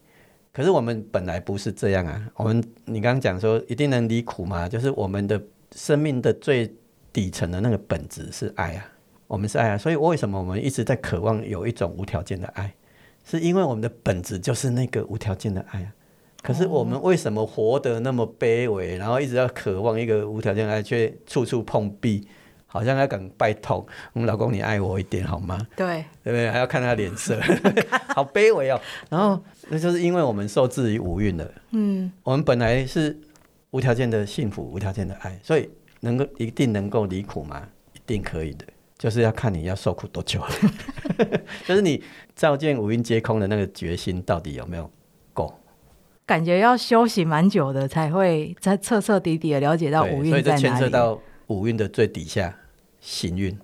可是我们本来不是这样啊，我们你刚刚讲说一定能离苦嘛，就是我们的生命的最底层的那个本质是爱啊。我们是爱啊，所以为什么我们一直在渴望有一种无条件的爱？是因为我们的本质就是那个无条件的爱啊。可是我们为什么活得那么卑微，然后一直要渴望一个无条件的爱，却处处碰壁，好像要敢拜托，我们老公你爱我一点好吗？对，对不对？还要看他脸色，好卑微哦。然后那就是因为我们受制于五蕴了。嗯，我们本来是无条件的幸福，无条件的爱，所以能够一定能够离苦吗？一定可以的。就是要看你要受苦多久，就是你照见五蕴皆空的那个决心到底有没有够？感觉要休息蛮久的，才会才彻彻底底的了解到五蕴所以这牵涉到五蕴的最底下行运，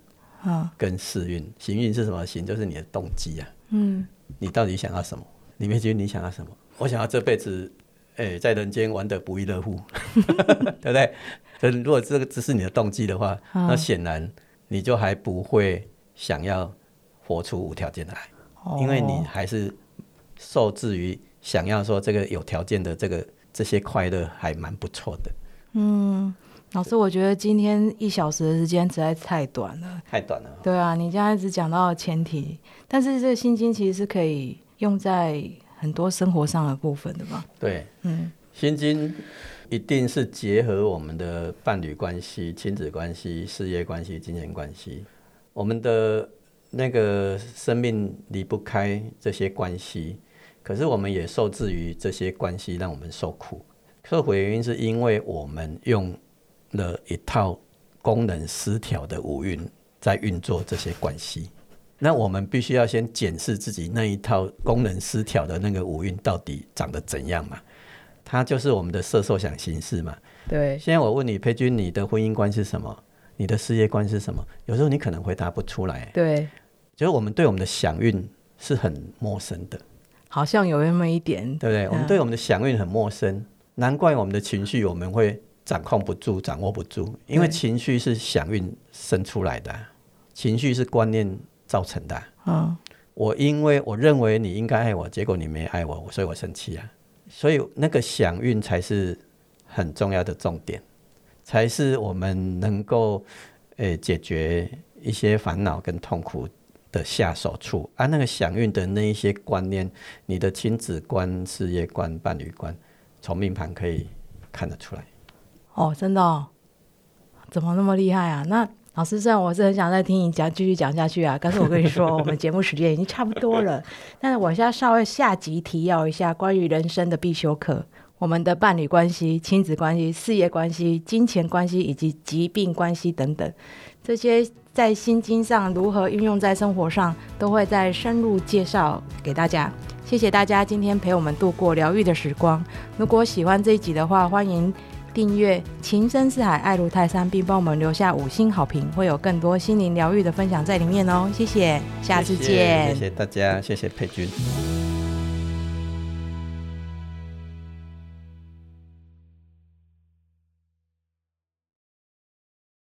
嗯，跟事运。行运是什么？行就是你的动机啊，嗯，你到底想要什么？李梅君，你想要什么？我想要这辈子，哎，在人间玩的不亦乐乎，对不对？所以如果这个只是你的动机的话，那显然。你就还不会想要活出无条件的爱，因为你还是受制于想要说这个有条件的这个这些快乐还蛮不错的。嗯，老师，我觉得今天一小时的时间实在太短了，太短了。对啊，你刚才只讲到前提，但是这个心经其实是可以用在很多生活上的部分的嘛？对，嗯，心经。一定是结合我们的伴侣关系、亲子关系、事业关系、金钱关系，我们的那个生命离不开这些关系，可是我们也受制于这些关系，让我们受苦。受苦原因是因为我们用了一套功能失调的五蕴在运作这些关系，那我们必须要先检视自己那一套功能失调的那个五蕴到底长得怎样嘛？它就是我们的色受想行识嘛。对。现在我问你，佩君，你的婚姻观是什么？你的事业观是什么？有时候你可能回答不出来。对。就是我们对我们的想运是很陌生的。好像有那么一点，对不对？我们对我们的想运很陌生，难怪我们的情绪我们会掌控不住、掌握不住，因为情绪是想运生出来的，情绪是观念造成的。嗯。我因为我认为你应该爱我，结果你没爱我，所以我生气啊。所以那个想运才是很重要的重点，才是我们能够诶解决一些烦恼跟痛苦的下手处。而那个想运的那一些观念，你的亲子观、事业观、伴侣观，从命盘可以看得出来。哦，真的？怎么那么厉害啊？那？老师，虽然我是很想再听你讲，继续讲下去啊，但是我跟你说，我们节目时间已经差不多了。但是我现在稍微下集提要一下关于人生的必修课：我们的伴侣关系、亲子关系、事业关系、金钱关系以及疾病关系等等，这些在心经上如何运用在生活上，都会再深入介绍给大家。谢谢大家今天陪我们度过疗愈的时光。如果喜欢这一集的话，欢迎。订阅情深似海，爱如泰山，并帮我们留下五星好评，会有更多心灵疗愈的分享在里面哦。谢谢，下次见。谢谢大家，谢谢佩君。